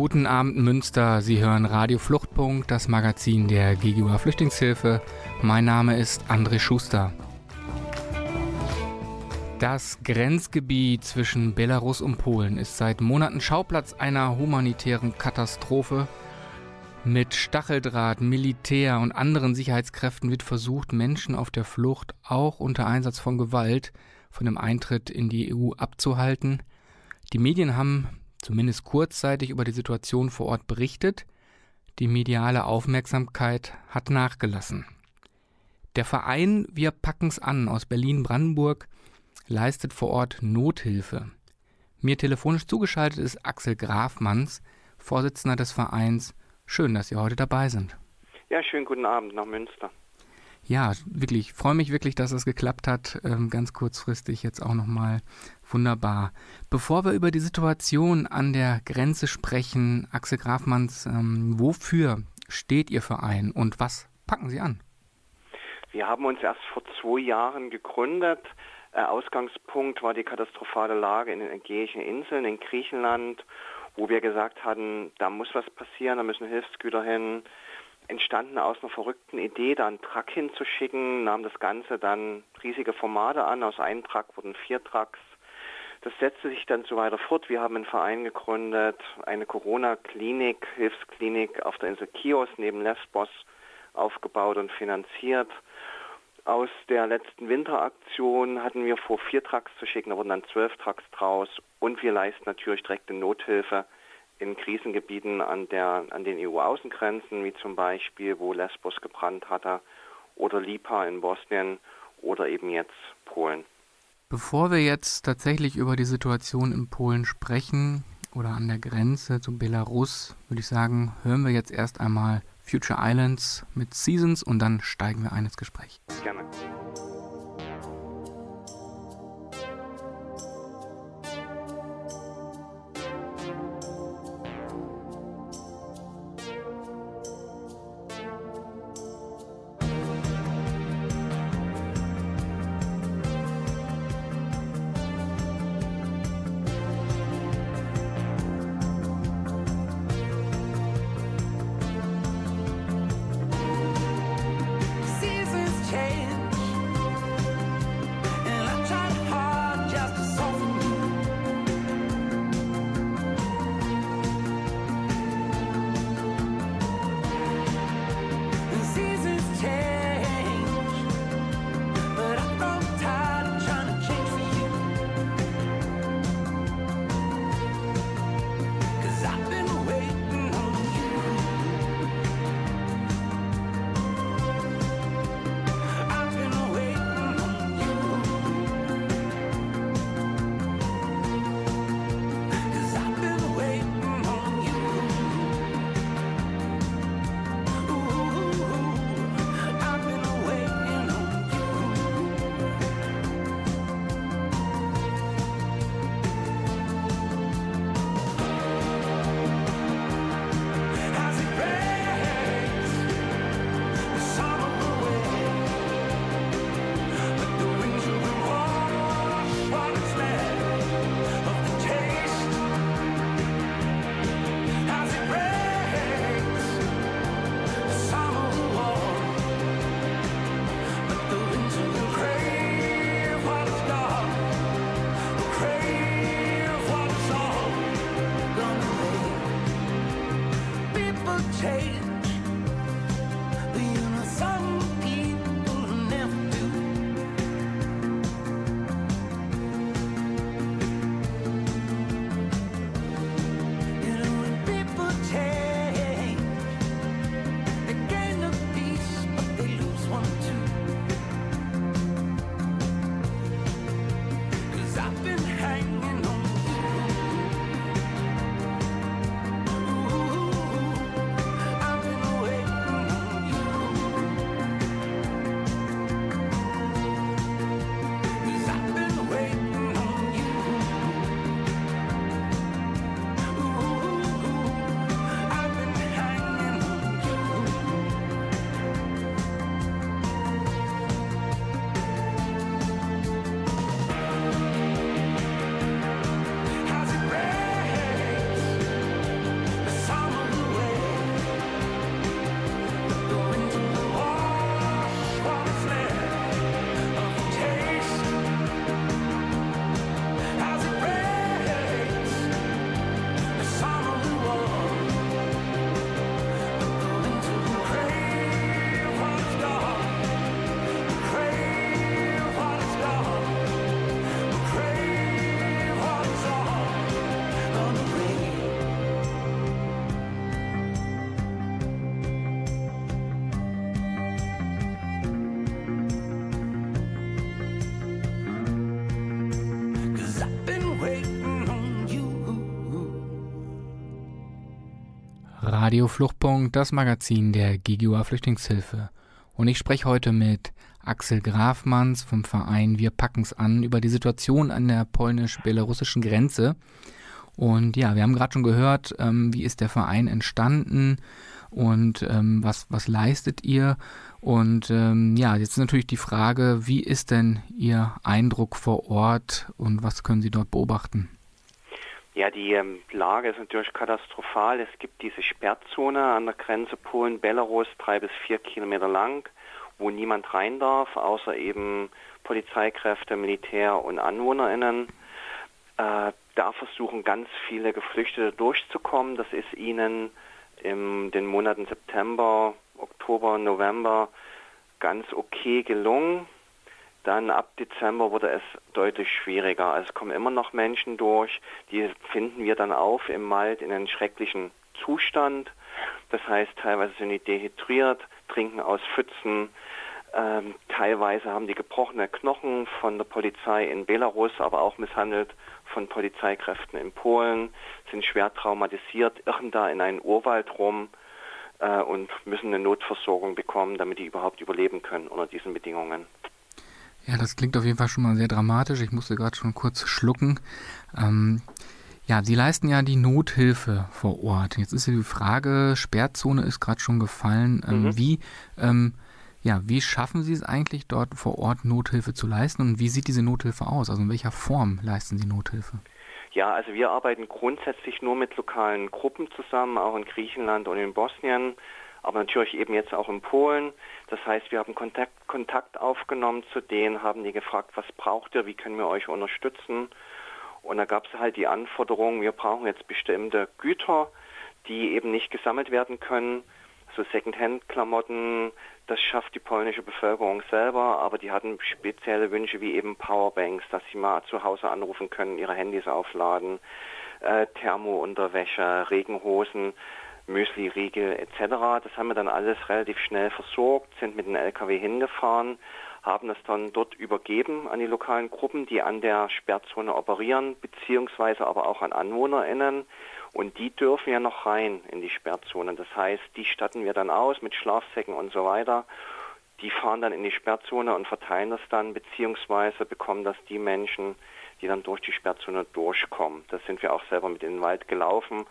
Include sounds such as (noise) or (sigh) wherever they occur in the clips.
Guten Abend Münster, Sie hören Radio Fluchtpunkt, das Magazin der GGUA Flüchtlingshilfe. Mein Name ist André Schuster. Das Grenzgebiet zwischen Belarus und Polen ist seit Monaten Schauplatz einer humanitären Katastrophe. Mit Stacheldraht, Militär und anderen Sicherheitskräften wird versucht, Menschen auf der Flucht auch unter Einsatz von Gewalt von dem Eintritt in die EU abzuhalten. Die Medien haben zumindest kurzzeitig über die Situation vor Ort berichtet. Die mediale Aufmerksamkeit hat nachgelassen. Der Verein Wir packen's an aus Berlin-Brandenburg leistet vor Ort Nothilfe. Mir telefonisch zugeschaltet ist Axel Grafmanns, Vorsitzender des Vereins. Schön, dass Sie heute dabei sind. Ja, schönen guten Abend nach Münster. Ja, wirklich, freue mich wirklich, dass es geklappt hat. Ähm, ganz kurzfristig jetzt auch nochmal wunderbar. Bevor wir über die Situation an der Grenze sprechen, Axel Grafmanns, ähm, wofür steht Ihr Verein und was packen Sie an? Wir haben uns erst vor zwei Jahren gegründet. Äh, Ausgangspunkt war die katastrophale Lage in den Ägäischen Inseln in Griechenland, wo wir gesagt hatten, da muss was passieren, da müssen Hilfsgüter hin entstanden aus einer verrückten Idee, da einen Truck hinzuschicken, nahm das Ganze dann riesige Formate an. Aus einem Truck wurden vier Trucks. Das setzte sich dann so weiter fort. Wir haben einen Verein gegründet, eine Corona-Klinik, Hilfsklinik auf der Insel Chios neben Lesbos aufgebaut und finanziert. Aus der letzten Winteraktion hatten wir vor, vier Trucks zu schicken, da wurden dann zwölf Trucks draus und wir leisten natürlich direkte Nothilfe in Krisengebieten an, der, an den EU-Außengrenzen, wie zum Beispiel, wo Lesbos gebrannt hatte, oder Lipa in Bosnien oder eben jetzt Polen. Bevor wir jetzt tatsächlich über die Situation in Polen sprechen oder an der Grenze zu Belarus, würde ich sagen, hören wir jetzt erst einmal Future Islands mit Seasons und dann steigen wir ein ins Gespräch. Gerne. Radio Fluchtpunkt, das Magazin der GGUA Flüchtlingshilfe. Und ich spreche heute mit Axel Grafmanns vom Verein Wir packen's an über die Situation an der polnisch-belarussischen Grenze. Und ja, wir haben gerade schon gehört, ähm, wie ist der Verein entstanden und ähm, was, was leistet ihr? Und ähm, ja, jetzt ist natürlich die Frage, wie ist denn Ihr Eindruck vor Ort und was können Sie dort beobachten? Ja, die ähm, Lage ist natürlich katastrophal. Es gibt diese Sperrzone an der Grenze Polen-Belarus, drei bis vier Kilometer lang, wo niemand rein darf, außer eben Polizeikräfte, Militär und AnwohnerInnen. Äh, da versuchen ganz viele Geflüchtete durchzukommen. Das ist ihnen in den Monaten September, Oktober, November ganz okay gelungen. Dann ab Dezember wurde es deutlich schwieriger. Also es kommen immer noch Menschen durch, die finden wir dann auf im Wald in einem schrecklichen Zustand. Das heißt, teilweise sind die dehydriert, trinken aus Pfützen. Ähm, teilweise haben die gebrochene Knochen von der Polizei in Belarus, aber auch misshandelt von Polizeikräften in Polen, sind schwer traumatisiert, irren da in einen Urwald rum äh, und müssen eine Notversorgung bekommen, damit die überhaupt überleben können unter diesen Bedingungen. Ja, das klingt auf jeden Fall schon mal sehr dramatisch. Ich musste gerade schon kurz schlucken. Ähm, ja, Sie leisten ja die Nothilfe vor Ort. Jetzt ist ja die Frage, Sperrzone ist gerade schon gefallen. Ähm, mhm. Wie, ähm, ja, wie schaffen Sie es eigentlich, dort vor Ort Nothilfe zu leisten und wie sieht diese Nothilfe aus? Also in welcher Form leisten Sie Nothilfe? Ja, also wir arbeiten grundsätzlich nur mit lokalen Gruppen zusammen, auch in Griechenland und in Bosnien aber natürlich eben jetzt auch in Polen. Das heißt, wir haben Kontakt, Kontakt aufgenommen zu denen, haben die gefragt, was braucht ihr, wie können wir euch unterstützen. Und da gab es halt die Anforderung, wir brauchen jetzt bestimmte Güter, die eben nicht gesammelt werden können. So Secondhand-Klamotten, das schafft die polnische Bevölkerung selber, aber die hatten spezielle Wünsche wie eben Powerbanks, dass sie mal zu Hause anrufen können, ihre Handys aufladen, äh, Thermounterwäsche, Regenhosen. Müsli-Riegel etc. Das haben wir dann alles relativ schnell versorgt, sind mit dem LKW hingefahren, haben das dann dort übergeben an die lokalen Gruppen, die an der Sperrzone operieren, beziehungsweise aber auch an AnwohnerInnen. Und die dürfen ja noch rein in die Sperrzone. Das heißt, die statten wir dann aus mit Schlafsäcken und so weiter. Die fahren dann in die Sperrzone und verteilen das dann, beziehungsweise bekommen das die Menschen, die dann durch die Sperrzone durchkommen. Das sind wir auch selber mit in den Wald gelaufen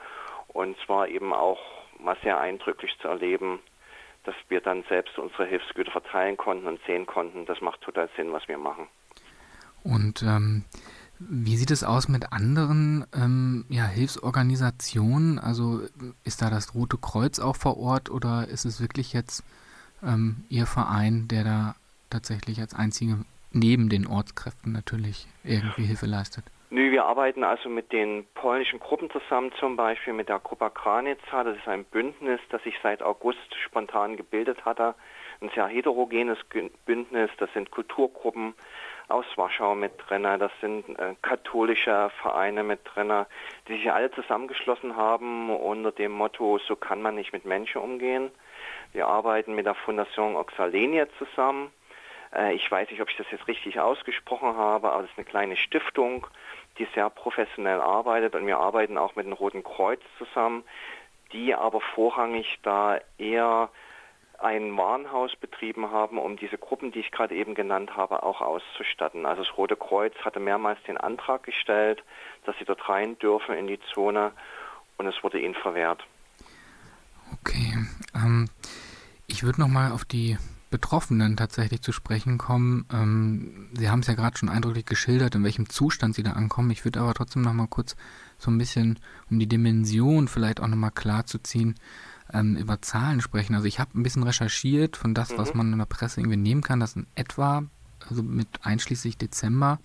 und zwar eben auch mal sehr eindrücklich zu erleben, dass wir dann selbst unsere Hilfsgüter verteilen konnten und sehen konnten, das macht total Sinn, was wir machen. Und ähm, wie sieht es aus mit anderen ähm, ja, Hilfsorganisationen? Also ist da das Rote Kreuz auch vor Ort oder ist es wirklich jetzt ähm, Ihr Verein, der da tatsächlich als einzige neben den Ortskräften natürlich irgendwie Hilfe leistet? Nö, wir arbeiten also mit den polnischen Gruppen zusammen, zum Beispiel mit der Grupa Kranica. Das ist ein Bündnis, das sich seit August spontan gebildet hatte. Ein sehr heterogenes Bündnis. Das sind Kulturgruppen aus Warschau mit drin, das sind äh, katholische Vereine mit drin, die sich alle zusammengeschlossen haben unter dem Motto, so kann man nicht mit Menschen umgehen. Wir arbeiten mit der Fondation Oxalenia zusammen. Äh, ich weiß nicht, ob ich das jetzt richtig ausgesprochen habe, aber es ist eine kleine Stiftung, die sehr professionell arbeitet und wir arbeiten auch mit dem Roten Kreuz zusammen, die aber vorrangig da eher ein Warenhaus betrieben haben, um diese Gruppen, die ich gerade eben genannt habe, auch auszustatten. Also das Rote Kreuz hatte mehrmals den Antrag gestellt, dass sie dort rein dürfen in die Zone und es wurde ihnen verwehrt. Okay, ähm, ich würde noch mal auf die Betroffenen tatsächlich zu sprechen kommen. Ähm, Sie haben es ja gerade schon eindrücklich geschildert, in welchem Zustand Sie da ankommen. Ich würde aber trotzdem noch mal kurz so ein bisschen, um die Dimension vielleicht auch noch mal klar zu ziehen, ähm, über Zahlen sprechen. Also ich habe ein bisschen recherchiert von das, mhm. was man in der Presse irgendwie nehmen kann, dass in etwa, also mit einschließlich Dezember,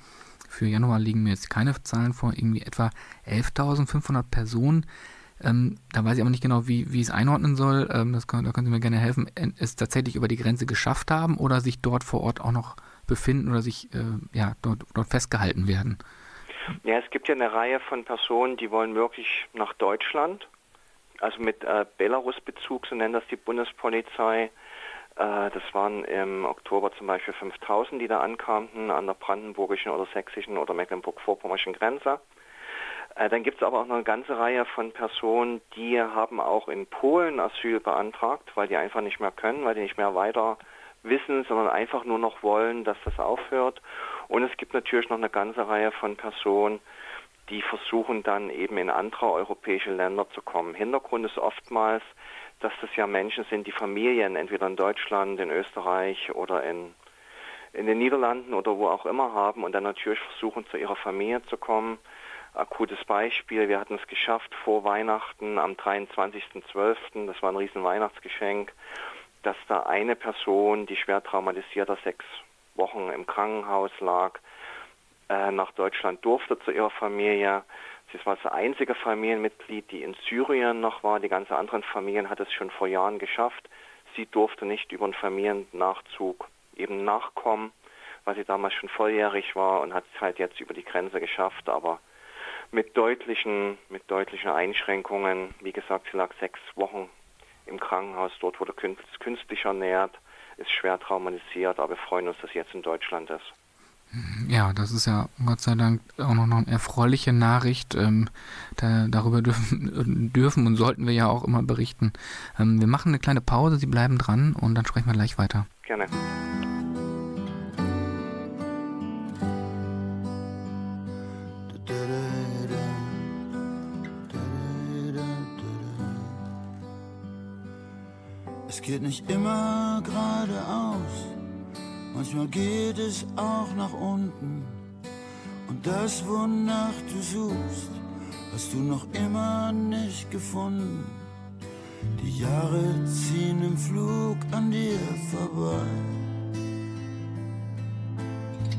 für Januar liegen mir jetzt keine Zahlen vor, irgendwie etwa 11.500 Personen ähm, da weiß ich aber nicht genau, wie, wie ich es einordnen soll. Ähm, das kann, da können Sie mir gerne helfen. Es tatsächlich über die Grenze geschafft haben oder sich dort vor Ort auch noch befinden oder sich äh, ja, dort, dort festgehalten werden. Ja, es gibt ja eine Reihe von Personen, die wollen wirklich nach Deutschland. Also mit äh, Belarus-Bezug, so nennt das die Bundespolizei. Äh, das waren im Oktober zum Beispiel 5000, die da ankamen an der brandenburgischen oder sächsischen oder mecklenburg-vorpommernischen Grenze. Äh, dann gibt es aber auch noch eine ganze Reihe von Personen, die haben auch in Polen Asyl beantragt, weil die einfach nicht mehr können, weil die nicht mehr weiter wissen, sondern einfach nur noch wollen, dass das aufhört. Und es gibt natürlich noch eine ganze Reihe von Personen, die versuchen dann eben in andere europäische Länder zu kommen. Hintergrund ist oftmals, dass das ja Menschen sind, die Familien entweder in Deutschland, in Österreich oder in, in den Niederlanden oder wo auch immer haben und dann natürlich versuchen, zu ihrer Familie zu kommen akutes Beispiel. Wir hatten es geschafft vor Weihnachten am 23.12., das war ein riesen Weihnachtsgeschenk, dass da eine Person, die schwer traumatisierter sechs Wochen im Krankenhaus lag, äh, nach Deutschland durfte zu ihrer Familie. Sie war das einzige Familienmitglied, die in Syrien noch war. Die ganzen anderen Familien hat es schon vor Jahren geschafft. Sie durfte nicht über einen Familiennachzug eben nachkommen, weil sie damals schon volljährig war und hat es halt jetzt über die Grenze geschafft. Aber mit deutlichen, mit deutlichen Einschränkungen. Wie gesagt, sie lag sechs Wochen im Krankenhaus, dort wurde künstlich ernährt, ist schwer traumatisiert, aber wir freuen uns, dass sie jetzt in Deutschland ist. Ja, das ist ja Gott sei Dank auch noch eine erfreuliche Nachricht. Ähm, da, darüber dürfen, (laughs) dürfen und sollten wir ja auch immer berichten. Ähm, wir machen eine kleine Pause, Sie bleiben dran und dann sprechen wir gleich weiter. Gerne. Geht nicht immer geradeaus, manchmal geht es auch nach unten. Und das, wonach du suchst, hast du noch immer nicht gefunden. Die Jahre ziehen im Flug an dir vorbei.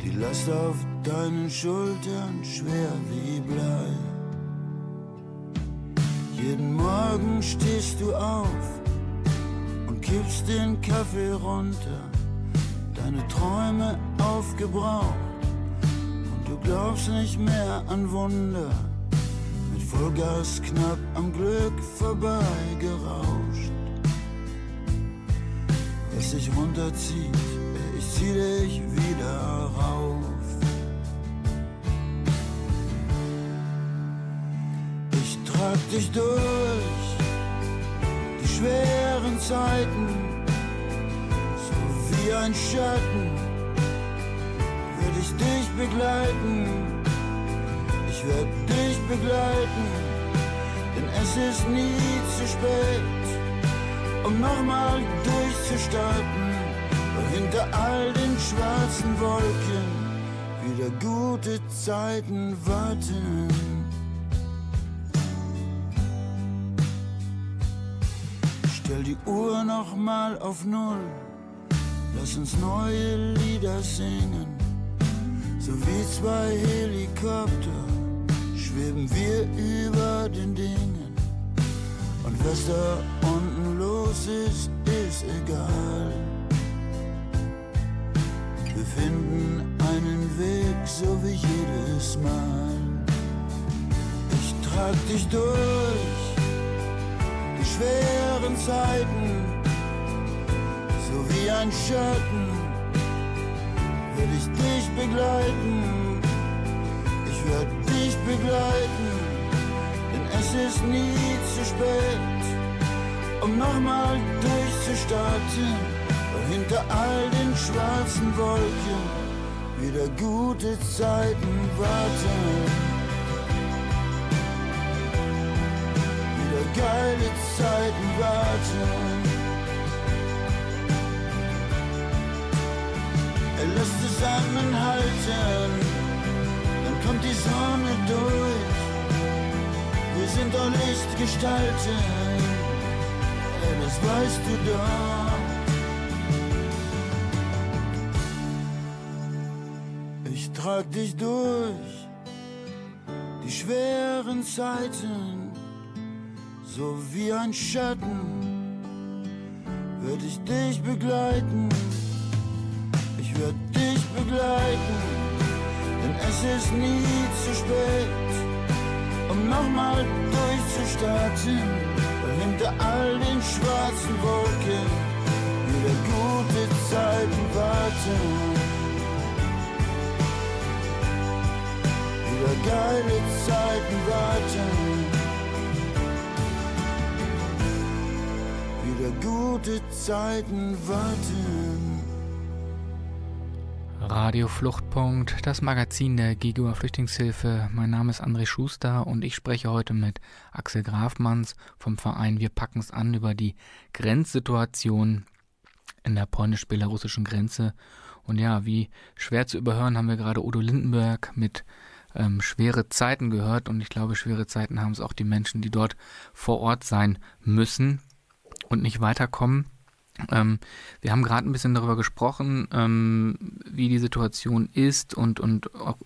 Die Last auf deinen Schultern schwer wie Blei. Jeden Morgen stehst du auf kippst den Kaffee runter, deine Träume aufgebraucht und du glaubst nicht mehr an Wunder. Mit Vollgas knapp am Glück vorbeigerauscht. Was dich runterzieht, ich zieh dich wieder rauf. Ich trag dich durch schweren Zeiten, so wie ein Schatten, werde ich dich begleiten. Ich werde dich begleiten, denn es ist nie zu spät, um nochmal durchzustarten. Weil hinter all den schwarzen Wolken wieder gute Zeiten warten. Stell die Uhr noch mal auf Null. Lass uns neue Lieder singen. So wie zwei Helikopter schweben wir über den Dingen. Und was da unten los ist, ist egal. Wir finden einen Weg, so wie jedes Mal. Ich trag dich durch schweren Zeiten, so wie ein Schatten, will ich dich begleiten. Ich werde dich begleiten, denn es ist nie zu spät, um nochmal durchzustarten. Weil hinter all den schwarzen Wolken wieder gute Zeiten warten. Geile Zeiten warten. Lass zusammenhalten, dann kommt die Sonne durch. Wir sind doch Lichtgestalten, das weißt du doch. Ich trag dich durch die schweren Zeiten so wie ein Schatten würde ich dich begleiten. Ich würde dich begleiten, denn es ist nie zu spät, um nochmal durchzustarten. Hinter all den schwarzen Wolken wieder gute Zeiten warten. Wieder geile Zeiten warten. Gute Zeiten warten. Radio Fluchtpunkt, das Magazin der GGUA Flüchtlingshilfe. Mein Name ist André Schuster und ich spreche heute mit Axel Grafmanns vom Verein Wir packen's an über die Grenzsituation in der polnisch-belarussischen Grenze. Und ja, wie schwer zu überhören, haben wir gerade Udo Lindenberg mit ähm, schwere Zeiten gehört. Und ich glaube, schwere Zeiten haben es auch die Menschen, die dort vor Ort sein müssen und nicht weiterkommen. Ähm, wir haben gerade ein bisschen darüber gesprochen, ähm, wie die Situation ist und, und auch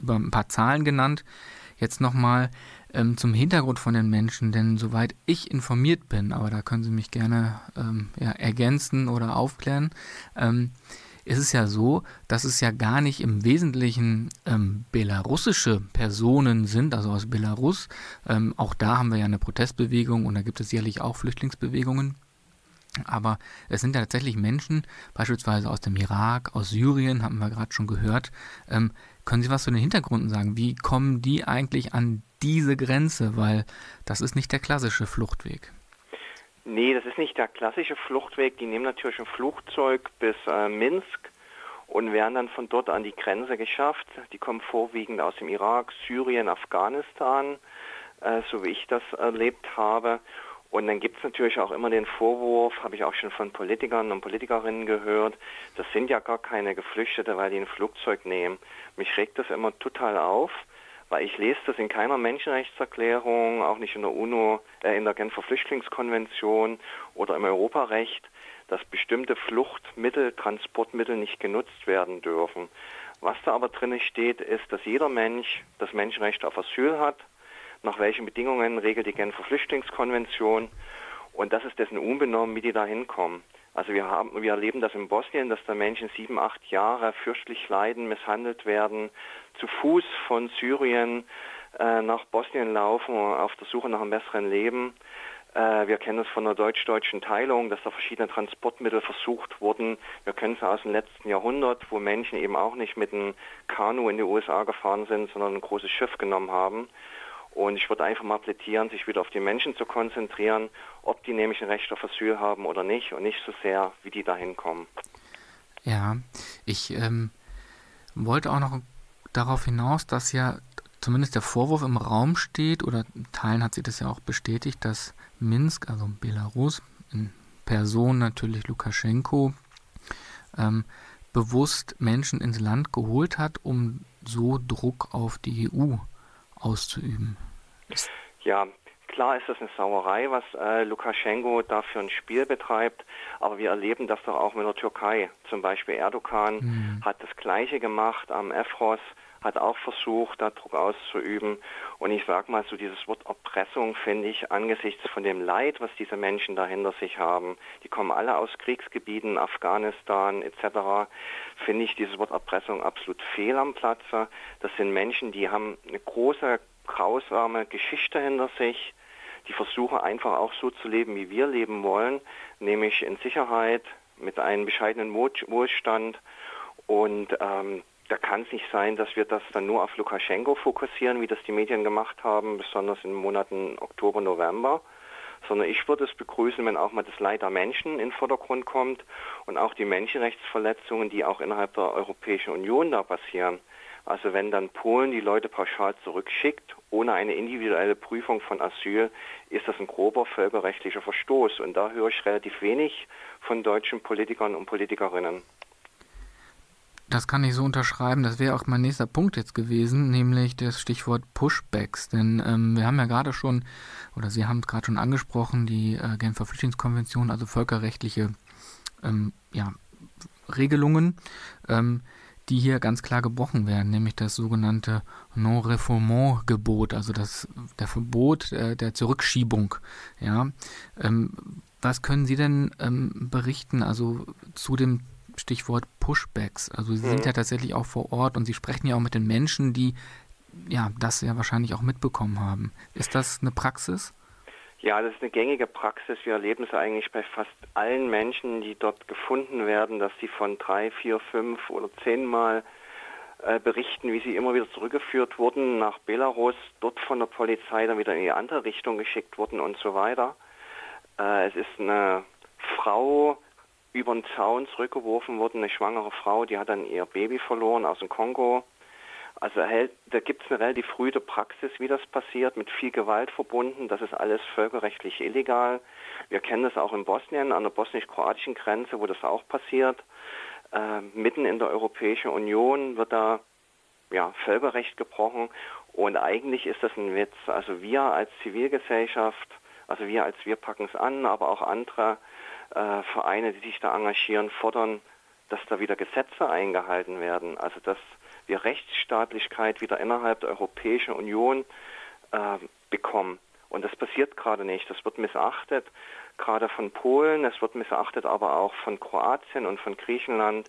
über ein paar Zahlen genannt. Jetzt nochmal ähm, zum Hintergrund von den Menschen, denn soweit ich informiert bin, aber da können Sie mich gerne ähm, ja, ergänzen oder aufklären, ähm, ist es ja so, dass es ja gar nicht im Wesentlichen ähm, belarussische Personen sind, also aus Belarus. Ähm, auch da haben wir ja eine Protestbewegung und da gibt es sicherlich auch Flüchtlingsbewegungen. Aber es sind ja tatsächlich Menschen, beispielsweise aus dem Irak, aus Syrien, haben wir gerade schon gehört. Ähm, können Sie was zu den Hintergründen sagen? Wie kommen die eigentlich an diese Grenze? Weil das ist nicht der klassische Fluchtweg. Nee, das ist nicht der klassische Fluchtweg. Die nehmen natürlich ein Flugzeug bis äh, Minsk und werden dann von dort an die Grenze geschafft. Die kommen vorwiegend aus dem Irak, Syrien, Afghanistan, äh, so wie ich das erlebt habe. Und dann gibt es natürlich auch immer den Vorwurf, habe ich auch schon von Politikern und Politikerinnen gehört, das sind ja gar keine Geflüchtete, weil die ein Flugzeug nehmen. Mich regt das immer total auf, weil ich lese das in keiner Menschenrechtserklärung, auch nicht in der UNO, äh, in der Genfer Flüchtlingskonvention oder im Europarecht, dass bestimmte Fluchtmittel, Transportmittel nicht genutzt werden dürfen. Was da aber drin steht, ist, dass jeder Mensch das Menschenrecht auf Asyl hat, nach welchen Bedingungen regelt die Genfer Flüchtlingskonvention und das ist dessen unbenommen, wie die da hinkommen. Also wir haben, wir erleben das in Bosnien, dass da Menschen sieben, acht Jahre fürchterlich leiden, misshandelt werden, zu Fuß von Syrien äh, nach Bosnien laufen, auf der Suche nach einem besseren Leben. Äh, wir kennen es von der deutsch-deutschen Teilung, dass da verschiedene Transportmittel versucht wurden. Wir kennen es aus dem letzten Jahrhundert, wo Menschen eben auch nicht mit einem Kanu in die USA gefahren sind, sondern ein großes Schiff genommen haben. Und ich würde einfach mal plädieren, sich wieder auf die Menschen zu konzentrieren, ob die nämlich ein Recht auf Asyl haben oder nicht und nicht so sehr, wie die da hinkommen. Ja, ich ähm, wollte auch noch darauf hinaus, dass ja zumindest der Vorwurf im Raum steht, oder in Teilen hat sie das ja auch bestätigt, dass Minsk, also Belarus, in Person natürlich Lukaschenko, ähm, bewusst Menschen ins Land geholt hat, um so Druck auf die EU auszuüben. Ja, klar ist das eine Sauerei, was äh, Lukaschenko da für ein Spiel betreibt, aber wir erleben das doch auch mit der Türkei. Zum Beispiel Erdogan mhm. hat das Gleiche gemacht am Efros, hat auch versucht, da Druck auszuüben. Und ich sage mal so, dieses Wort Erpressung finde ich angesichts von dem Leid, was diese Menschen da hinter sich haben, die kommen alle aus Kriegsgebieten, Afghanistan etc., finde ich dieses Wort Erpressung absolut fehl am Platze. Das sind Menschen, die haben eine große, grausame Geschichte hinter sich, die versuchen einfach auch so zu leben, wie wir leben wollen, nämlich in Sicherheit, mit einem bescheidenen Wohlstand und ähm, da kann es nicht sein, dass wir das dann nur auf Lukaschenko fokussieren, wie das die Medien gemacht haben, besonders in den Monaten Oktober, November, sondern ich würde es begrüßen, wenn auch mal das Leid der Menschen in den Vordergrund kommt und auch die Menschenrechtsverletzungen, die auch innerhalb der Europäischen Union da passieren. Also wenn dann Polen die Leute pauschal zurückschickt, ohne eine individuelle Prüfung von Asyl, ist das ein grober völkerrechtlicher Verstoß. Und da höre ich relativ wenig von deutschen Politikern und Politikerinnen. Das kann ich so unterschreiben. Das wäre auch mein nächster Punkt jetzt gewesen, nämlich das Stichwort Pushbacks. Denn ähm, wir haben ja gerade schon, oder Sie haben es gerade schon angesprochen, die äh, Genfer Flüchtlingskonvention, also völkerrechtliche ähm, ja, Regelungen, ähm, die hier ganz klar gebrochen werden, nämlich das sogenannte Non-Refoulement-Gebot, also das der Verbot äh, der Zurückschiebung. Ja, ähm, was können Sie denn ähm, berichten, also zu dem Stichwort Pushbacks. Also Sie mhm. sind ja tatsächlich auch vor Ort und Sie sprechen ja auch mit den Menschen, die ja das ja wahrscheinlich auch mitbekommen haben. Ist das eine Praxis? Ja, das ist eine gängige Praxis. Wir erleben es eigentlich bei fast allen Menschen, die dort gefunden werden, dass sie von drei, vier, fünf oder zehnmal äh, berichten, wie sie immer wieder zurückgeführt wurden nach Belarus, dort von der Polizei dann wieder in die andere Richtung geschickt wurden und so weiter. Äh, es ist eine Frau über den Zaun zurückgeworfen worden, eine schwangere Frau, die hat dann ihr Baby verloren aus dem Kongo. Also da gibt es eine relativ frühe Praxis, wie das passiert, mit viel Gewalt verbunden. Das ist alles völkerrechtlich illegal. Wir kennen das auch in Bosnien, an der bosnisch-kroatischen Grenze, wo das auch passiert. Äh, mitten in der Europäischen Union wird da ja, Völkerrecht gebrochen und eigentlich ist das ein Witz. Also wir als Zivilgesellschaft, also wir als Wir packen es an, aber auch andere äh, Vereine, die sich da engagieren, fordern, dass da wieder Gesetze eingehalten werden. Also dass wir Rechtsstaatlichkeit wieder innerhalb der Europäischen Union äh, bekommen. Und das passiert gerade nicht. Das wird missachtet, gerade von Polen, es wird missachtet aber auch von Kroatien und von Griechenland.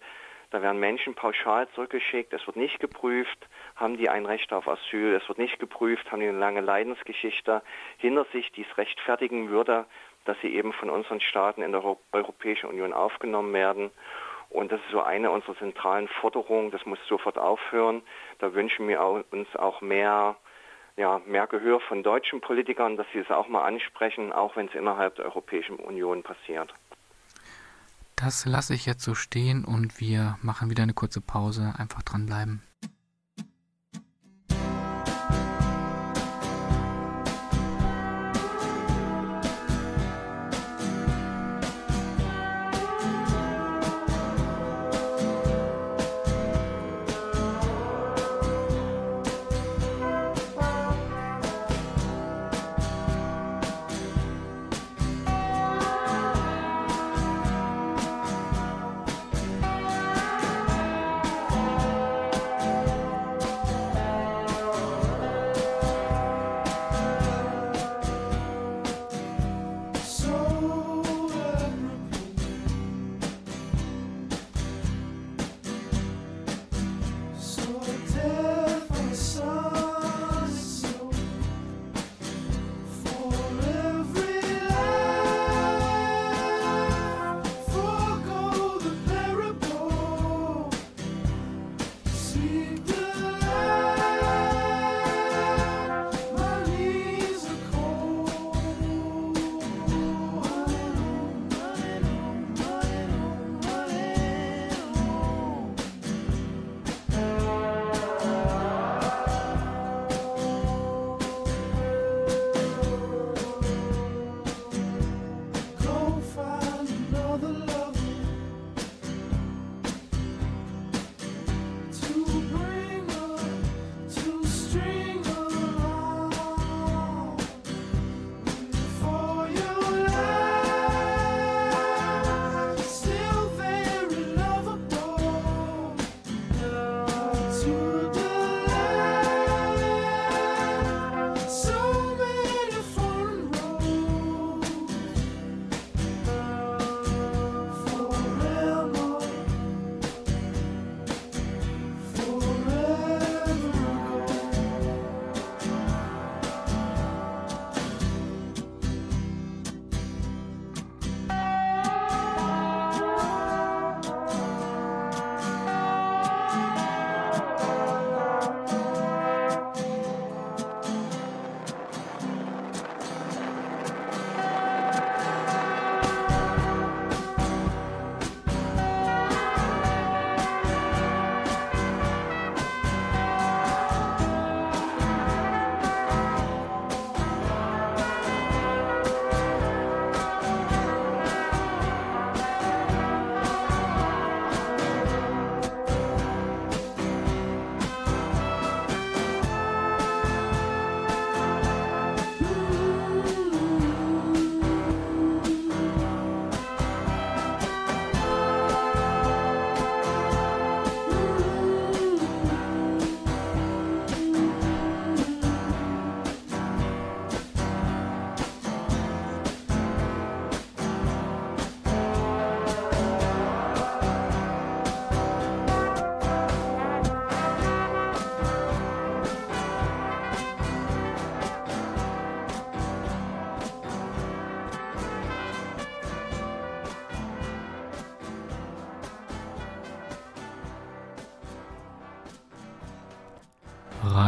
Da werden Menschen pauschal zurückgeschickt, es wird nicht geprüft, haben die ein Recht auf Asyl, es wird nicht geprüft, haben die eine lange Leidensgeschichte hinter sich, die es rechtfertigen würde, dass sie eben von unseren Staaten in der Europäischen Union aufgenommen werden. Und das ist so eine unserer zentralen Forderungen, das muss sofort aufhören. Da wünschen wir uns auch mehr, ja, mehr Gehör von deutschen Politikern, dass sie es auch mal ansprechen, auch wenn es innerhalb der Europäischen Union passiert. Das lasse ich jetzt so stehen und wir machen wieder eine kurze Pause. Einfach dranbleiben.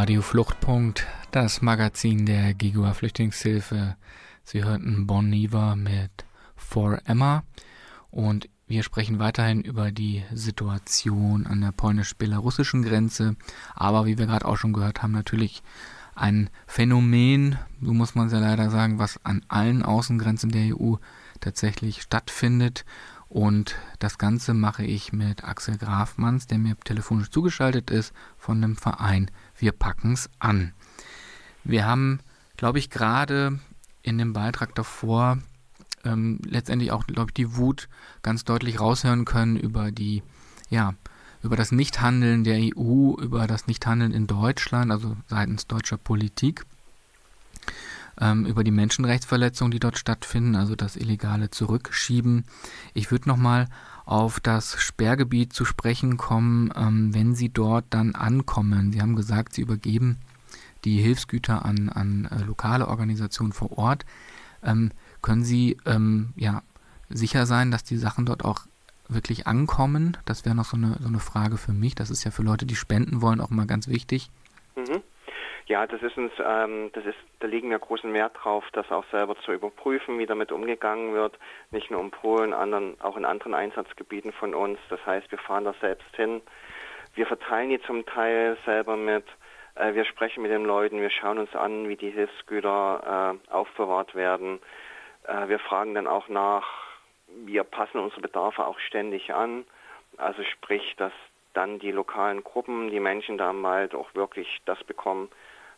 Radio Fluchtpunkt, das Magazin der Gigua Flüchtlingshilfe. Sie hörten Bon mit For Emma und wir sprechen weiterhin über die Situation an der polnisch-belarussischen Grenze, aber wie wir gerade auch schon gehört haben, natürlich ein Phänomen, so muss man es ja leider sagen, was an allen Außengrenzen der EU tatsächlich stattfindet. Und das Ganze mache ich mit Axel Grafmanns, der mir telefonisch zugeschaltet ist, von dem Verein wir packen's an. Wir haben, glaube ich, gerade in dem Beitrag davor ähm, letztendlich auch, glaube ich, die Wut ganz deutlich raushören können über die, ja, über das Nichthandeln der EU, über das Nichthandeln in Deutschland, also seitens deutscher Politik, ähm, über die Menschenrechtsverletzungen, die dort stattfinden, also das illegale Zurückschieben. Ich würde nochmal auf das Sperrgebiet zu sprechen kommen, ähm, wenn Sie dort dann ankommen. Sie haben gesagt, Sie übergeben die Hilfsgüter an, an äh, lokale Organisationen vor Ort. Ähm, können Sie ähm, ja, sicher sein, dass die Sachen dort auch wirklich ankommen? Das wäre noch so eine, so eine Frage für mich. Das ist ja für Leute, die spenden wollen, auch mal ganz wichtig. Mhm. Ja, das ist uns, ähm, das ist, da legen wir großen Wert drauf, das auch selber zu überprüfen, wie damit umgegangen wird. Nicht nur in Polen, anderen, auch in anderen Einsatzgebieten von uns. Das heißt, wir fahren da selbst hin. Wir verteilen die zum Teil selber mit. Äh, wir sprechen mit den Leuten. Wir schauen uns an, wie die Hilfsgüter äh, aufbewahrt werden. Äh, wir fragen dann auch nach. Wir passen unsere Bedarfe auch ständig an. Also sprich, dass dann die lokalen Gruppen, die Menschen da im Wald auch wirklich das bekommen,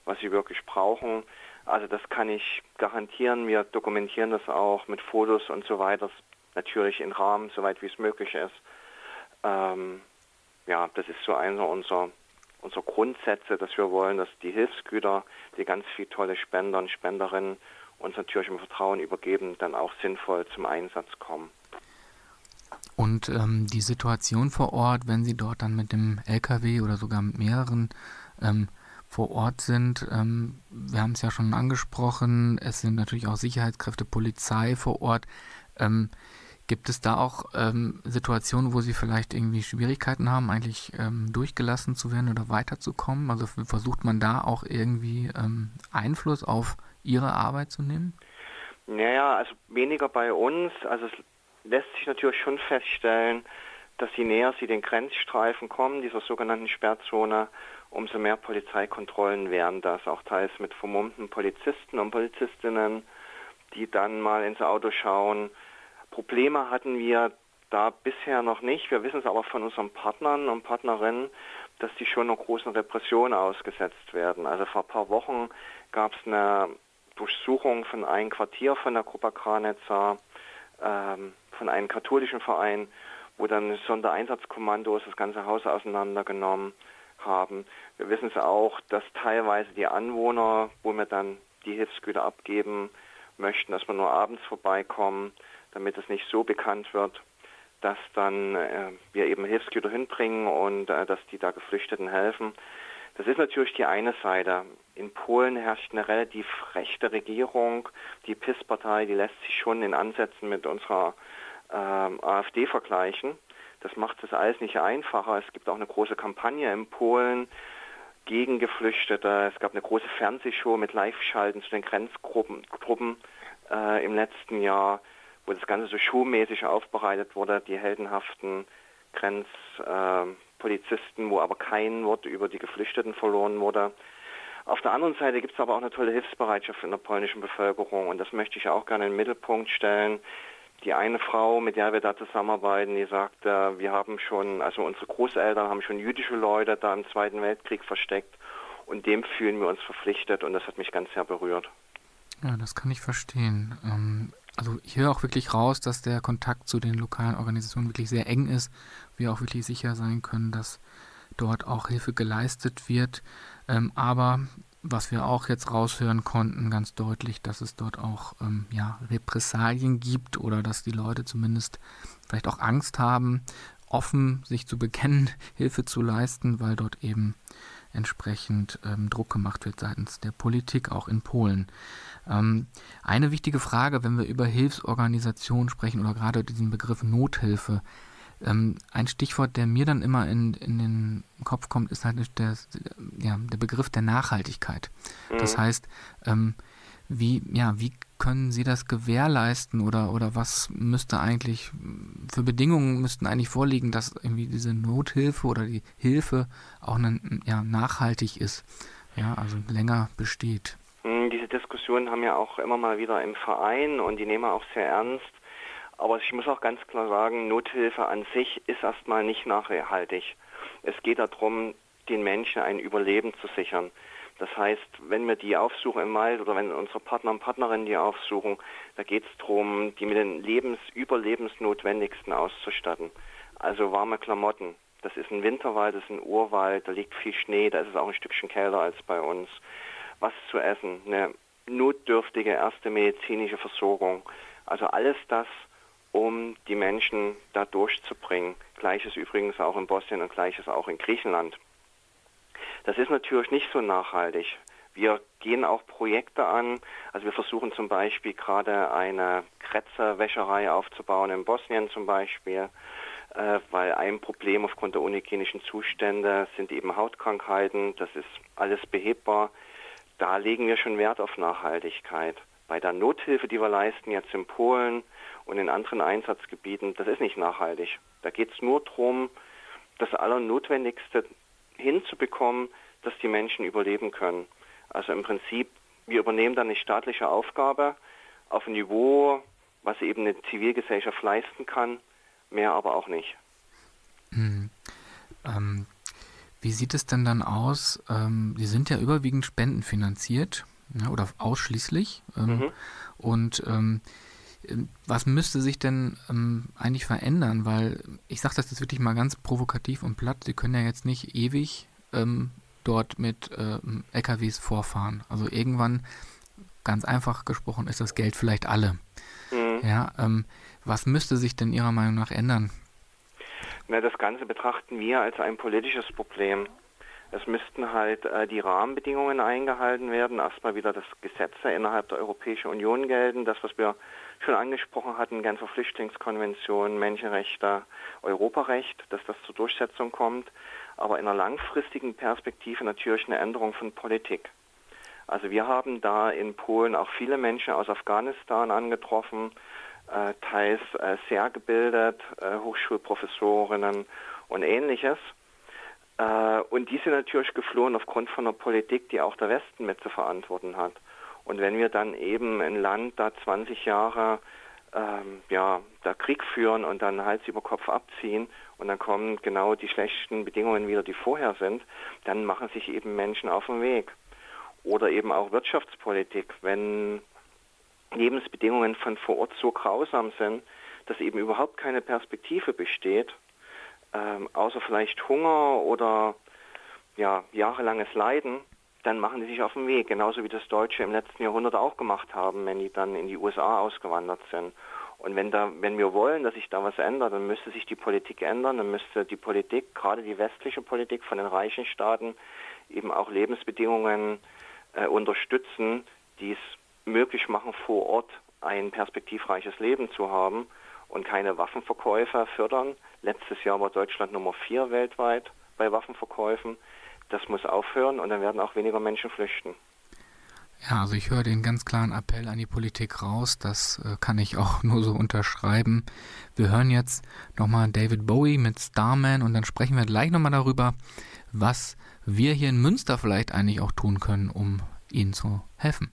was sie wirklich brauchen. Also das kann ich garantieren. Wir dokumentieren das auch mit Fotos und so weiter. Natürlich in Rahmen, soweit wie es möglich ist. Ähm, ja, das ist so einer unserer, unserer Grundsätze, dass wir wollen, dass die Hilfsgüter, die ganz viele tolle Spender und Spenderinnen uns natürlich im Vertrauen übergeben, dann auch sinnvoll zum Einsatz kommen. Und ähm, die Situation vor Ort, wenn Sie dort dann mit dem LKW oder sogar mit mehreren ähm, vor Ort sind. Ähm, wir haben es ja schon angesprochen, es sind natürlich auch Sicherheitskräfte, Polizei vor Ort. Ähm, gibt es da auch ähm, Situationen, wo Sie vielleicht irgendwie Schwierigkeiten haben, eigentlich ähm, durchgelassen zu werden oder weiterzukommen? Also versucht man da auch irgendwie ähm, Einfluss auf Ihre Arbeit zu nehmen? Naja, also weniger bei uns. Also es lässt sich natürlich schon feststellen, dass je näher Sie den Grenzstreifen kommen, dieser sogenannten Sperrzone, umso mehr Polizeikontrollen wären das, auch teils mit vermummten Polizisten und Polizistinnen, die dann mal ins Auto schauen. Probleme hatten wir da bisher noch nicht. Wir wissen es aber von unseren Partnern und Partnerinnen, dass die schon einer großen Repression ausgesetzt werden. Also vor ein paar Wochen gab es eine Durchsuchung von einem Quartier von der Gruppe Kranitzer, ähm, von einem katholischen Verein, wo dann Sondereinsatzkommandos das ganze Haus auseinandergenommen haben. Wir wissen es auch, dass teilweise die Anwohner, wo wir dann die Hilfsgüter abgeben möchten, dass wir nur abends vorbeikommen, damit es nicht so bekannt wird, dass dann äh, wir eben Hilfsgüter hinbringen und äh, dass die da Geflüchteten helfen. Das ist natürlich die eine Seite. In Polen herrscht eine relativ rechte Regierung. Die PIS-Partei, die lässt sich schon in Ansätzen mit unserer ähm, AfD vergleichen. Das macht es alles nicht einfacher. Es gibt auch eine große Kampagne in Polen gegen Geflüchtete. Es gab eine große Fernsehshow mit Live-Schalten zu den Grenzgruppen Gruppen, äh, im letzten Jahr, wo das Ganze so showmäßig aufbereitet wurde, die heldenhaften Grenzpolizisten, äh, wo aber kein Wort über die Geflüchteten verloren wurde. Auf der anderen Seite gibt es aber auch eine tolle Hilfsbereitschaft in der polnischen Bevölkerung und das möchte ich auch gerne in den Mittelpunkt stellen die eine Frau, mit der wir da zusammenarbeiten, die sagt, äh, wir haben schon, also unsere Großeltern haben schon jüdische Leute da im Zweiten Weltkrieg versteckt und dem fühlen wir uns verpflichtet und das hat mich ganz sehr berührt. Ja, das kann ich verstehen. Ähm, also ich höre auch wirklich raus, dass der Kontakt zu den lokalen Organisationen wirklich sehr eng ist, wir auch wirklich sicher sein können, dass dort auch Hilfe geleistet wird. Ähm, aber was wir auch jetzt raushören konnten, ganz deutlich, dass es dort auch ähm, ja, Repressalien gibt oder dass die Leute zumindest vielleicht auch Angst haben, offen sich zu bekennen, (laughs) Hilfe zu leisten, weil dort eben entsprechend ähm, Druck gemacht wird seitens der Politik, auch in Polen. Ähm, eine wichtige Frage, wenn wir über Hilfsorganisationen sprechen oder gerade diesen Begriff Nothilfe, Ähm, ein Stichwort, der mir dann immer in, in den Kopf kommt, ist halt der, ja, der Begriff der Nachhaltigkeit. Mhm. Das heißt, ähm, wie, ja, wie können Sie das gewährleisten oder, oder was müsste eigentlich, für Bedingungen müssten eigentlich vorliegen, dass irgendwie diese Nothilfe oder die Hilfe auch einen, ja, nachhaltig ist, ja, also länger besteht? Hm, diese Diskussionen haben ja auch immer mal wieder im Verein und die nehmen wir auch sehr ernst. Aber ich muss auch ganz klar sagen, Nothilfe an sich ist erstmal nicht nachhaltig. Es geht darum, den Menschen ein Überleben zu sichern. Das heißt, wenn wir die aufsuchen im Wald oder wenn unsere Partner und Partnerinnen die aufsuchen, da geht es darum, die mit den Lebens überlebensnotwendigsten auszustatten. Also warme Klamotten. Das ist ein Winterwald, das ist ein Urwald, da liegt viel Schnee, da ist es auch ein Stückchen kälter als bei uns. Was zu essen, eine notdürftige erste medizinische Versorgung. Also alles das, um die Menschen da durchzubringen. Gleiches übrigens auch in Bosnien und gleiches auch in Griechenland. Das ist natürlich nicht so nachhaltig. Wir gehen auch Projekte an. Also wir versuchen zum Beispiel gerade eine Kretzerwäscherei aufzubauen in Bosnien zum Beispiel, äh, weil ein Problem aufgrund der unhygienischen Zustände sind eben Hautkrankheiten. Das ist alles behebbar. Da legen wir schon Wert auf Nachhaltigkeit. Bei der Nothilfe, die wir leisten jetzt in Polen und in anderen Einsatzgebieten, das ist nicht nachhaltig. Da geht es nur darum, das Allernotwendigste hinzubekommen, dass die Menschen überleben können. Also im Prinzip, wir übernehmen dann eine staatliche Aufgabe auf ein Niveau, was eben eine Zivilgesellschaft leisten kann, mehr aber auch nicht. Hm. Ähm, wie sieht es denn dann aus? Ähm, die sind ja überwiegend spendenfinanziert ja, oder ausschließlich. Ähm, mhm. Und ähm, was müsste sich denn ähm, eigentlich verändern? Weil ich sage das jetzt wirklich mal ganz provokativ und platt. Sie können ja jetzt nicht ewig ähm, dort mit ähm, LKWs vorfahren. Also irgendwann, ganz einfach gesprochen, ist das Geld vielleicht alle. Mhm. Ja, ähm, was müsste sich denn Ihrer Meinung nach ändern? Na, das Ganze betrachten wir als ein politisches Problem. Es müssten halt äh, die Rahmenbedingungen eingehalten werden. Erstmal wieder das Gesetze innerhalb der Europäischen Union gelten. Das, was wir schon angesprochen hatten, Genfer Flüchtlingskonvention, Menschenrechte, Europarecht, dass das zur Durchsetzung kommt. Aber in einer langfristigen Perspektive natürlich eine Änderung von Politik. Also wir haben da in Polen auch viele Menschen aus Afghanistan angetroffen, äh, teils äh, sehr gebildet, äh, Hochschulprofessorinnen und ähnliches. Äh, und die sind natürlich geflohen aufgrund von einer Politik, die auch der Westen mit zu verantworten hat. Und wenn wir dann eben ein Land da 20 Jahre ähm, ja, da Krieg führen und dann Hals über Kopf abziehen und dann kommen genau die schlechten Bedingungen wieder, die vorher sind, dann machen sich eben Menschen auf den Weg. Oder eben auch Wirtschaftspolitik, wenn Lebensbedingungen von vor Ort so grausam sind, dass eben überhaupt keine Perspektive besteht, ähm, außer vielleicht Hunger oder ja, jahrelanges Leiden, dann machen die sich auf den Weg, genauso wie das Deutsche im letzten Jahrhundert auch gemacht haben, wenn die dann in die USA ausgewandert sind. Und wenn da, wenn wir wollen, dass sich da was ändert, dann müsste sich die Politik ändern, dann müsste die Politik, gerade die westliche Politik von den reichen Staaten, eben auch Lebensbedingungen äh, unterstützen, die es möglich machen, vor Ort ein perspektivreiches Leben zu haben und keine Waffenverkäufe fördern. Letztes Jahr war Deutschland Nummer vier weltweit bei Waffenverkäufen. Das muss aufhören und dann werden auch weniger Menschen flüchten. Ja, also ich höre den ganz klaren Appell an die Politik raus. Das äh, kann ich auch (laughs) nur so unterschreiben. Wir hören jetzt nochmal David Bowie mit Starman und dann sprechen wir gleich nochmal darüber, was wir hier in Münster vielleicht eigentlich auch tun können, um ihnen zu helfen.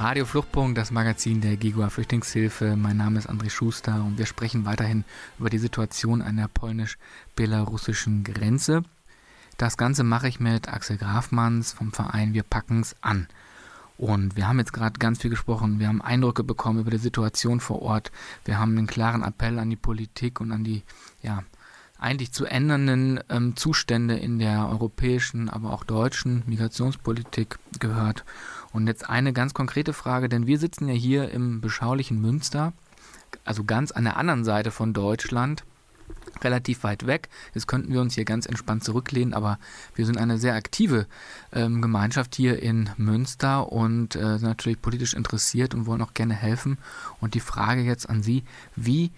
Radio Fluchtpunkt, das Magazin der Gigua Flüchtlingshilfe. Mein Name ist André Schuster und wir sprechen weiterhin über die Situation an der polnisch-belarussischen Grenze. Das Ganze mache ich mit Axel Grafmanns vom Verein Wir packen's an. Und wir haben jetzt gerade ganz viel gesprochen, wir haben Eindrücke bekommen über die Situation vor Ort. Wir haben einen klaren Appell an die Politik und an die ja, eigentlich zu ändernden ähm, Zustände in der europäischen, aber auch deutschen Migrationspolitik gehört. Und jetzt eine ganz konkrete Frage, denn wir sitzen ja hier im beschaulichen Münster, also ganz an der anderen Seite von Deutschland, relativ weit weg. Jetzt könnten wir uns hier ganz entspannt zurücklehnen, aber wir sind eine sehr aktive ähm, Gemeinschaft hier in Münster und äh, sind natürlich politisch interessiert und wollen auch gerne helfen. Und die Frage jetzt an Sie, wie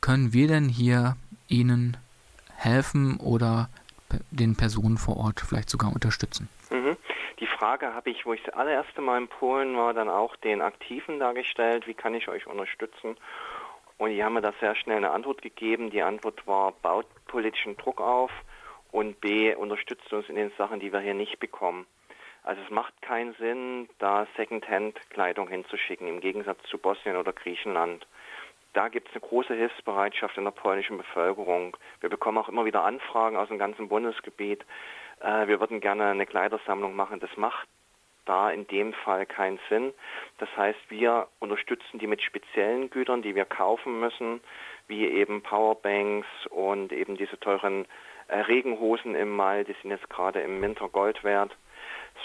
können wir denn hier Ihnen helfen oder den Personen vor Ort vielleicht sogar unterstützen? Mhm. Die Frage habe ich, wo ich das allererste Mal in Polen war, dann auch den Aktiven dargestellt, wie kann ich euch unterstützen? Und die haben mir da sehr schnell eine Antwort gegeben. Die Antwort war, baut politischen Druck auf und B, unterstützt uns in den Sachen, die wir hier nicht bekommen. Also es macht keinen Sinn, da Secondhand-Kleidung hinzuschicken, im Gegensatz zu Bosnien oder Griechenland. Da gibt es eine große Hilfsbereitschaft in der polnischen Bevölkerung. Wir bekommen auch immer wieder Anfragen aus dem ganzen Bundesgebiet, äh, wir würden gerne eine Kleidersammlung machen. Das macht da in dem Fall keinen Sinn. Das heißt, wir unterstützen die mit speziellen Gütern, die wir kaufen müssen, wie eben Powerbanks und eben diese teuren äh, Regenhosen im Mai, die sind jetzt gerade im Winter Gold wert.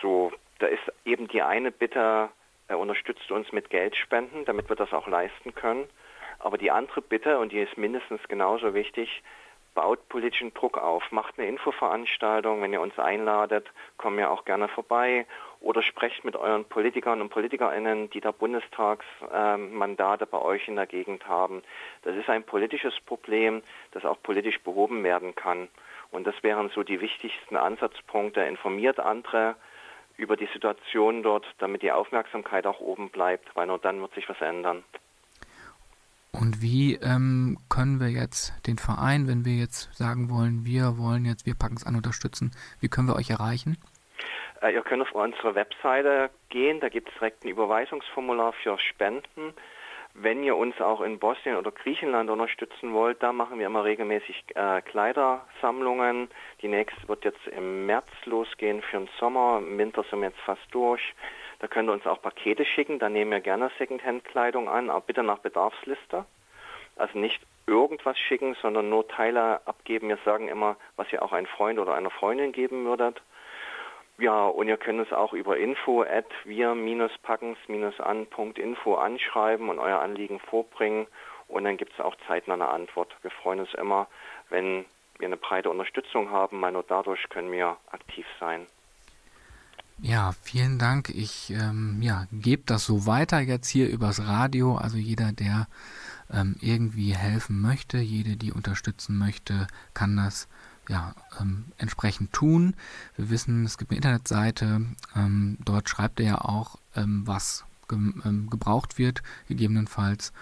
So, da ist eben die eine Bitte, äh, unterstützt uns mit Geldspenden, damit wir das auch leisten können. Aber die andere Bitte, und die ist mindestens genauso wichtig, baut politischen Druck auf, macht eine Infoveranstaltung, wenn ihr uns einladet, kommen wir auch gerne vorbei oder sprecht mit euren Politikern und Politikerinnen, die da Bundestagsmandate äh, bei euch in der Gegend haben. Das ist ein politisches Problem, das auch politisch behoben werden kann. Und das wären so die wichtigsten Ansatzpunkte. Informiert andere über die Situation dort, damit die Aufmerksamkeit auch oben bleibt, weil nur dann wird sich was ändern. Und wie ähm, können wir jetzt den Verein, wenn wir jetzt sagen wollen, wir wollen jetzt, wir packen es an, unterstützen, wie können wir euch erreichen? Äh, ihr könnt auf unsere Webseite gehen, da gibt es direkt ein Überweisungsformular für Spenden. Wenn ihr uns auch in Bosnien oder Griechenland unterstützen wollt, da machen wir immer regelmäßig äh, Kleidersammlungen. Die nächste wird jetzt im März losgehen für den Sommer. Im Winter sind wir jetzt fast durch. Da könnt ihr uns auch Pakete schicken, da nehmen wir gerne Secondhand-Kleidung an, aber bitte nach Bedarfsliste. Also nicht irgendwas schicken, sondern nur Teile abgeben. Wir sagen immer, was ihr auch einem Freund oder einer Freundin geben würdet. Ja, und ihr könnt es auch über info at wir-packens-an.info anschreiben und euer Anliegen vorbringen. Und dann gibt es auch zeitnah eine Antwort. Wir freuen uns immer, wenn wir eine breite Unterstützung haben, weil nur dadurch können wir aktiv sein. Ja, vielen Dank. Ich ähm, ja, gebe das so weiter jetzt hier übers Radio. Also jeder, der ähm, irgendwie helfen möchte, jede, die unterstützen möchte, kann das ja, ähm, entsprechend tun. Wir wissen, es gibt eine Internetseite. Ähm, dort schreibt er ja auch, ähm, was ge ähm, gebraucht wird, gegebenenfalls.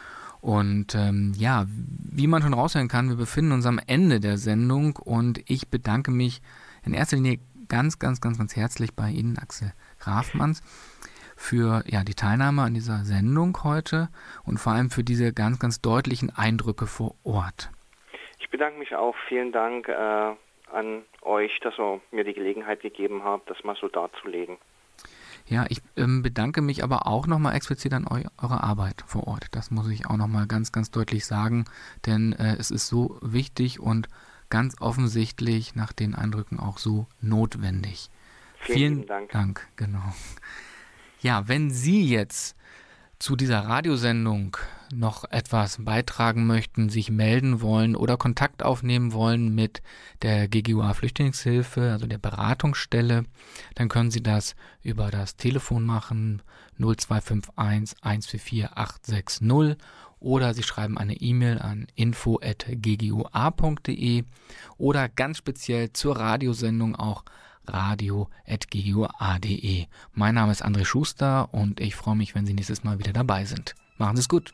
Und ja, wie man schon raushören kann, wir befinden uns am Ende der Sendung und ich bedanke mich in erster Linie ganz, ganz, ganz, ganz herzlich bei Ihnen, Axel Grafmanns, für ja, die Teilnahme an dieser Sendung heute und vor allem für diese ganz, ganz deutlichen Eindrücke vor Ort. Ich bedanke mich auch. Vielen Dank äh, an euch, dass ihr mir die Gelegenheit gegeben habt, das mal so darzulegen. Ja, ich ähm, bedanke mich aber auch nochmal explizit an eu eure Arbeit vor Ort. Das muss ich auch nochmal ganz, ganz deutlich sagen, denn äh, es ist so wichtig und ganz offensichtlich nach den Eindrücken auch so notwendig. Vielen, Vielen Dank. Dank, genau. Ja, wenn Sie jetzt zu dieser Radiosendung noch etwas beitragen möchten, sich melden wollen oder Kontakt aufnehmen wollen mit der GGUA Flüchtlingshilfe, also der Beratungsstelle, dann können Sie das über das Telefon machen 0251 144 860 oder Sie schreiben eine E-Mail an info.ggua.de oder ganz speziell zur Radiosendung auch radio.ggua.de. Mein Name ist André Schuster und ich freue mich, wenn Sie nächstes Mal wieder dabei sind. Machen Sie es gut.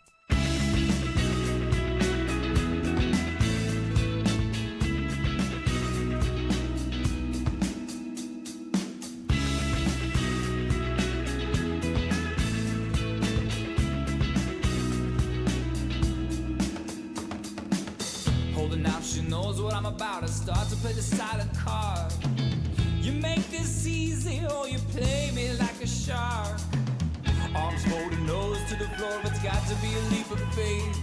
about it. Start to play the silent card. You make this easy, or you play me like a shark. Arms folded, nose to the floor. but It's got to be a leap of faith.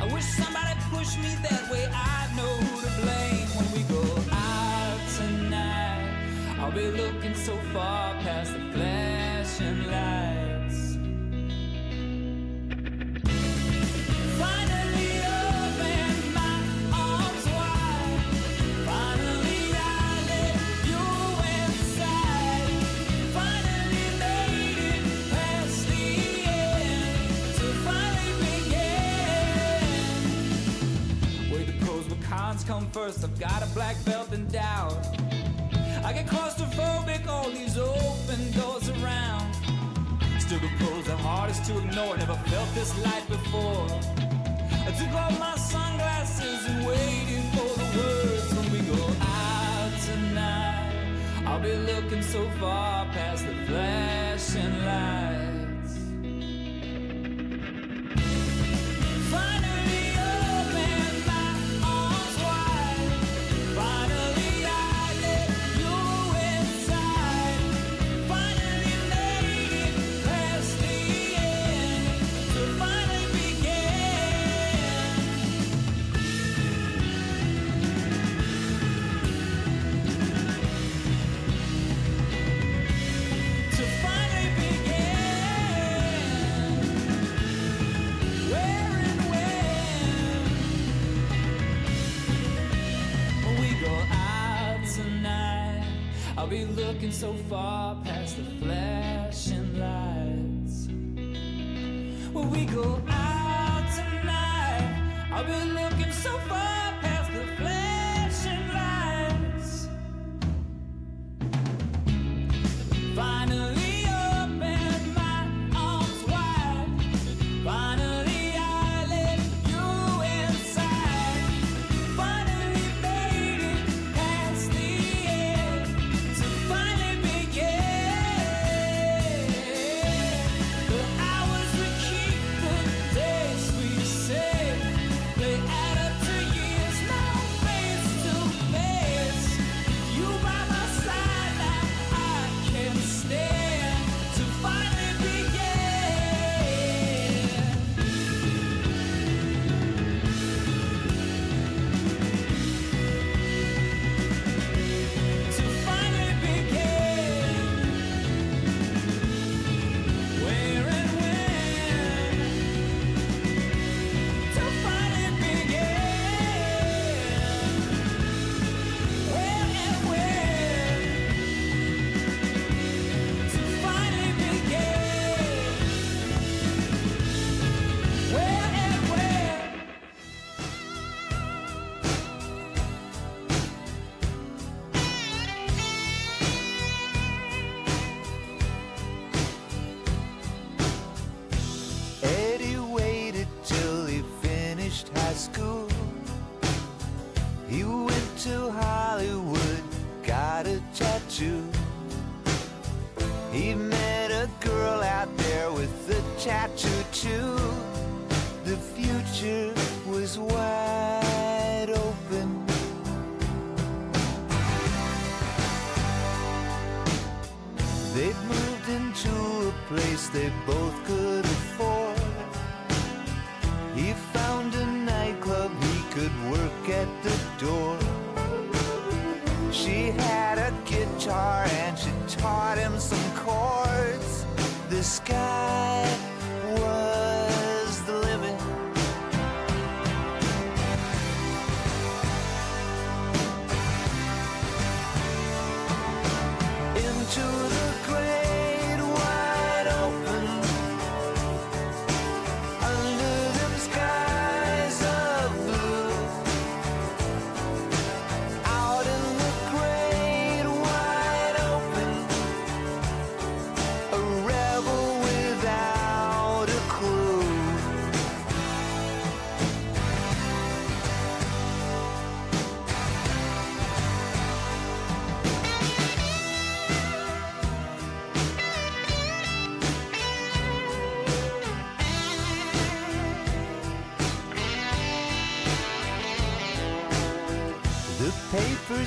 I wish somebody pushed me that way. I know who to blame when we go out tonight. I'll be looking so far past the flashing lights. Black belt in doubt. I get claustrophobic, all these open doors around. Still the hardest to ignore. Never felt this light before. I took off my sunglasses and waited for the words when we go out tonight. I'll be looking so far so far past the flashing lights. When we go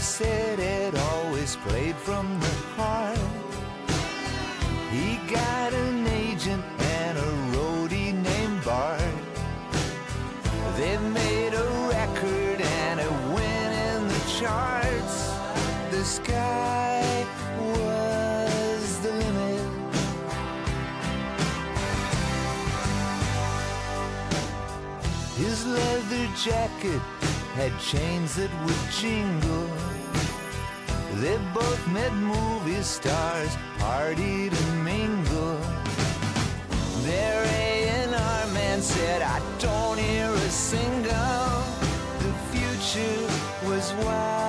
said it always played from the heart. He got an agent and a roadie named Bart. They made a record and it went in the charts. The sky was the limit. His leather jacket had chains that would jingle. They both met movie stars, partied and mingled. Their A&R man said, I don't hear a single. The future was wide